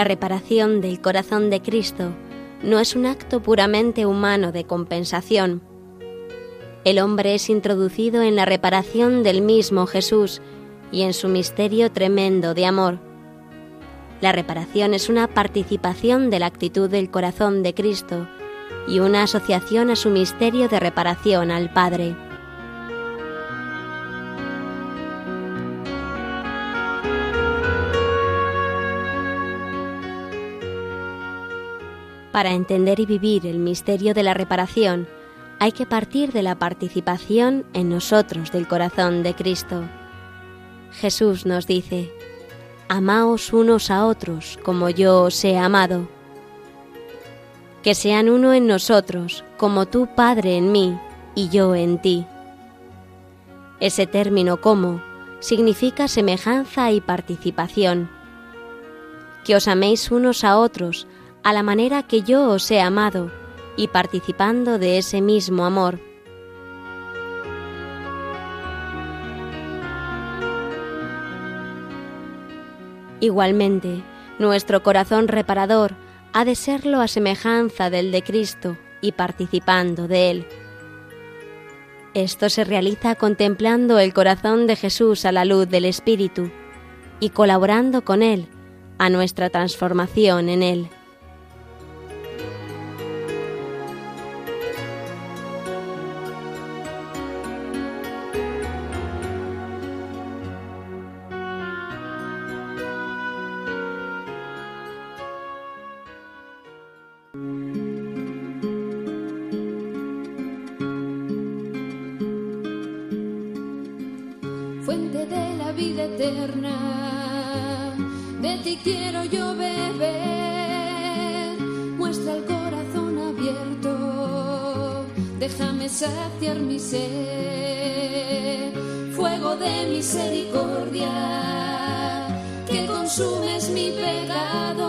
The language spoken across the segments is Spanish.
La reparación del corazón de Cristo no es un acto puramente humano de compensación. El hombre es introducido en la reparación del mismo Jesús y en su misterio tremendo de amor. La reparación es una participación de la actitud del corazón de Cristo y una asociación a su misterio de reparación al Padre. Para entender y vivir el misterio de la reparación, hay que partir de la participación en nosotros del corazón de Cristo. Jesús nos dice, Amaos unos a otros como yo os he amado. Que sean uno en nosotros, como tú, Padre, en mí y yo en ti. Ese término como significa semejanza y participación. Que os améis unos a otros a la manera que yo os he amado y participando de ese mismo amor. Igualmente, nuestro corazón reparador ha de serlo a semejanza del de Cristo y participando de Él. Esto se realiza contemplando el corazón de Jesús a la luz del Espíritu y colaborando con Él a nuestra transformación en Él. Fuente de la vida eterna. De ti quiero yo beber, muestra el corazón abierto, déjame saciar mi sed, fuego de misericordia, que consumes mi pecado.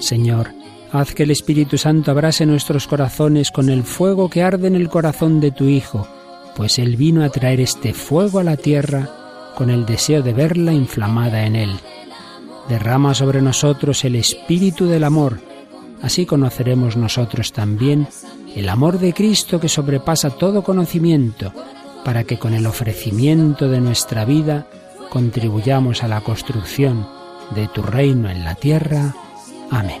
Señor, haz que el Espíritu Santo abrase nuestros corazones con el fuego que arde en el corazón de tu Hijo, pues Él vino a traer este fuego a la tierra con el deseo de verla inflamada en Él. Derrama sobre nosotros el espíritu del amor, así conoceremos nosotros también el amor de Cristo que sobrepasa todo conocimiento, para que con el ofrecimiento de nuestra vida contribuyamos a la construcción de tu reino en la tierra. Amén.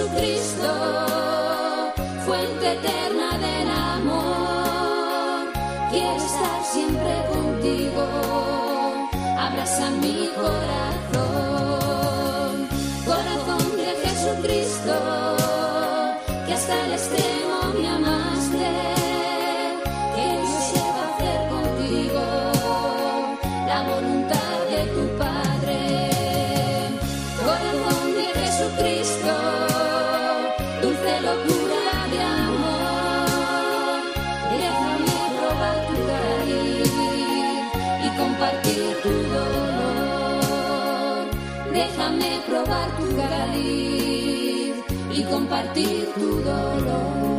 Jesucristo, fuente eterna del amor, quiero estar siempre contigo, abraza mi corazón. Corazón de Jesucristo, que hasta el extremo Déjame probar tu cariz y compartir tu dolor.